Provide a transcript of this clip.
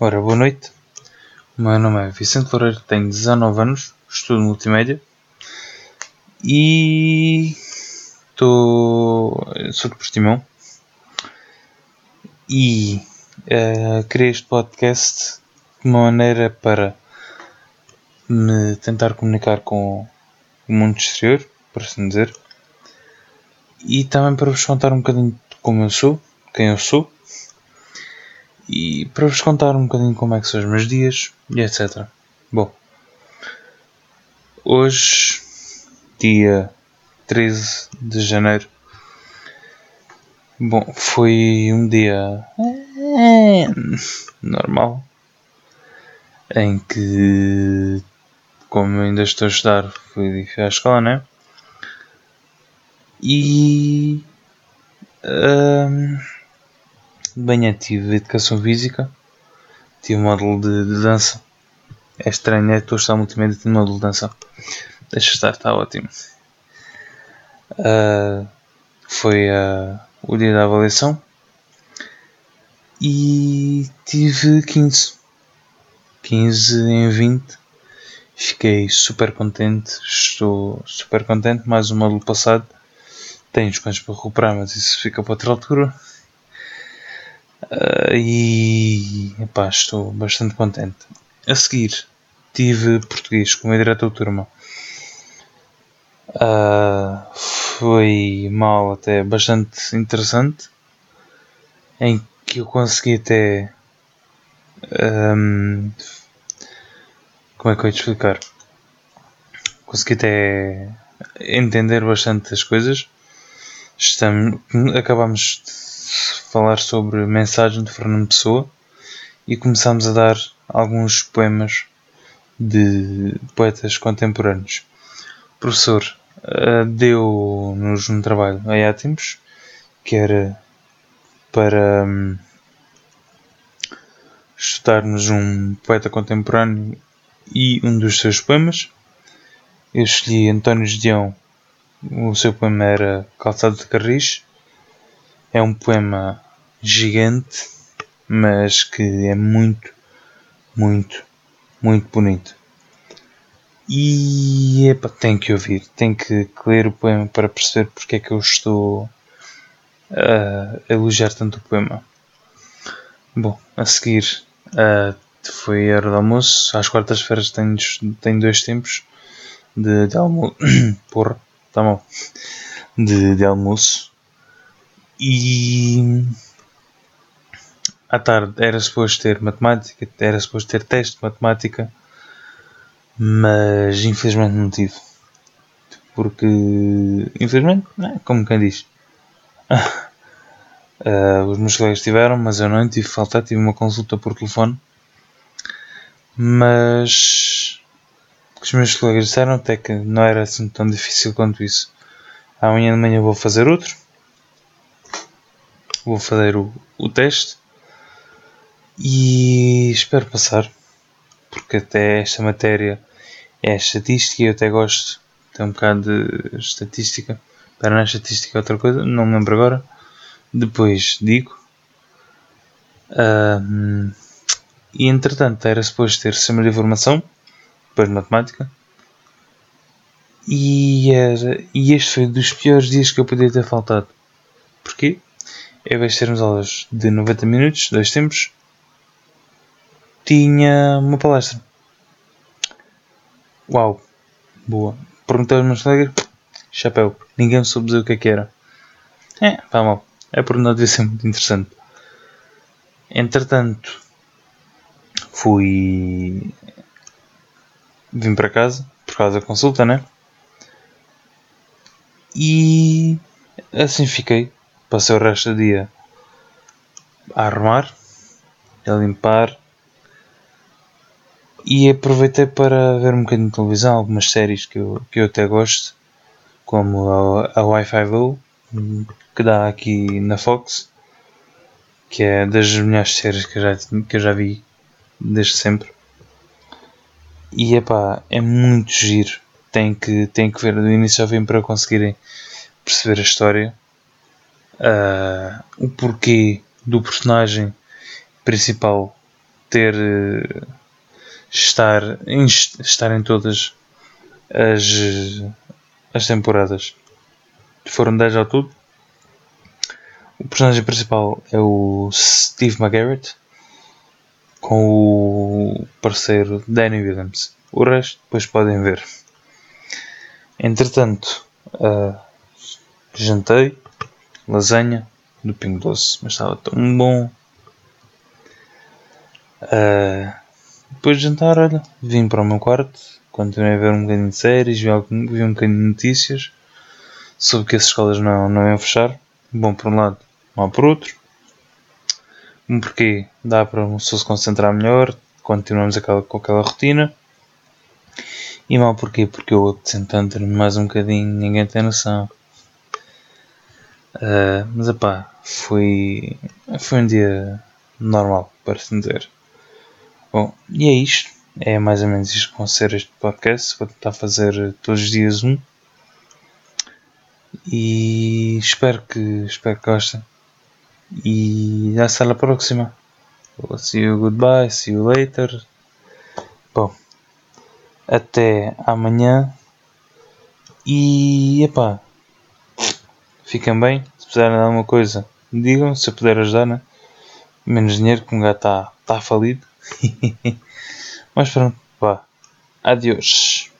Ora, boa noite. O meu nome é Vicente Loureiro, tenho 19 anos, estudo multimédia e estou. sou de Portimão e uh, criei este podcast de uma maneira para me tentar comunicar com o mundo exterior, por assim dizer, e também para vos contar um bocadinho de como eu sou, quem eu sou e para vos contar um bocadinho como é que são os meus dias e etc. Bom, hoje, dia 13 de janeiro, bom, foi um dia eh, normal em que, como ainda estou a estudar, fui à escola, né? E. Um, bem tive educação física, tive módulo de, de dança. É estranho, é? Estou a estar multimédia, tive módulo de dança. Deixa estar, está ótimo. Uh, foi uh, o dia da avaliação e tive 15. 15 em 20. Fiquei super contente, estou super contente. Mais um módulo passado. Tenho os coisas para recuperar, mas isso fica para outra altura. Uh, e epá, estou bastante contente. A seguir, tive português com a diretor turma. Uh, foi mal até bastante interessante em que eu consegui até um, como é que eu ia explicar? Consegui até entender bastante as coisas. Estamos, acabamos falar sobre mensagem de Fernando Pessoa e começámos a dar alguns poemas de poetas contemporâneos. O professor uh, deu-nos um trabalho a Átimos, que era para um, estudarmos um poeta contemporâneo e um dos seus poemas. Eu escolhi António Gedeão, o seu poema era Calçado de Carris. É um poema gigante, mas que é muito, muito, muito bonito. E epa, tem que ouvir, tem que ler o poema para perceber porque é que eu estou a elogiar tanto o poema. Bom, a seguir uh, foi a hora do almoço. Às quartas-feiras tenho, tenho dois tempos de, de almoço. Porra, tá mal. De, de almoço. E à tarde era suposto ter matemática, era suposto ter teste de matemática, mas infelizmente não tive. Porque, infelizmente, é, como quem diz, uh, os meus colegas tiveram, mas eu não tive falta, tive uma consulta por telefone. Mas os meus colegas disseram até que não era assim tão difícil quanto isso. Amanhã de manhã vou fazer outro. Vou fazer o, o teste e espero passar, porque até esta matéria é estatística e eu até gosto, tem um bocado de estatística, para não é estatística é outra coisa, não me lembro agora, depois digo. Um, e entretanto era suposto ter sistema de informação, depois de matemática, e, era, e este foi dos piores dias que eu podia ter faltado. Porquê? Em vez de termos aulas de 90 minutos, dois tempos, tinha uma palestra. Uau, boa. Perguntei aos meus colegas, chapéu, ninguém soube dizer o que é que era. É, pá, mal. É por não devia ser muito interessante. Entretanto, fui. Vim para casa, por causa da consulta, né? E assim fiquei. Passei o resto do dia a arrumar, a limpar, e aproveitei para ver um bocadinho de televisão, algumas séries que eu, que eu até gosto, como a, a Wi-Fi Go, que dá aqui na Fox, que é das melhores séries que eu já, que eu já vi desde sempre. E epá, é muito giro. Tem que, tem que ver do início ao fim para conseguirem perceber a história. Uh, o porquê do personagem principal ter uh, estar em, estar em todas as, as temporadas. Foram 10 ao todo. O personagem principal é o Steve McGarrett com o parceiro Danny Williams. O resto depois podem ver. Entretanto, uh, jantei lasanha do Pingo Doce, mas estava tão bom. Uh, depois de jantar, olha, vim para o meu quarto, continuei a ver um bocadinho de séries, vi, vi um bocadinho de notícias sobre que as escolas não, não iam fechar. Bom por um lado, mal por outro. Bom porque dá para uma pessoa se concentrar melhor, continuamos aquela, com aquela rotina. E mal porquê? Porque eu apetecendo tanto mais um bocadinho, ninguém tem noção. Uh, mas epá, foi, foi um dia normal, para se dizer. Bom, e é isto. É mais ou menos isto que vão ser este podcast. Vou tentar fazer todos os dias um. E espero que, espero que gostem. E hasta la próxima. See you goodbye, see you later. Bom, até amanhã. E epá, fiquem bem. Se precisarem de alguma coisa, digam. Se eu puder ajudar, né? menos dinheiro, que um gato está tá falido. Mas pronto, vá. Adeus.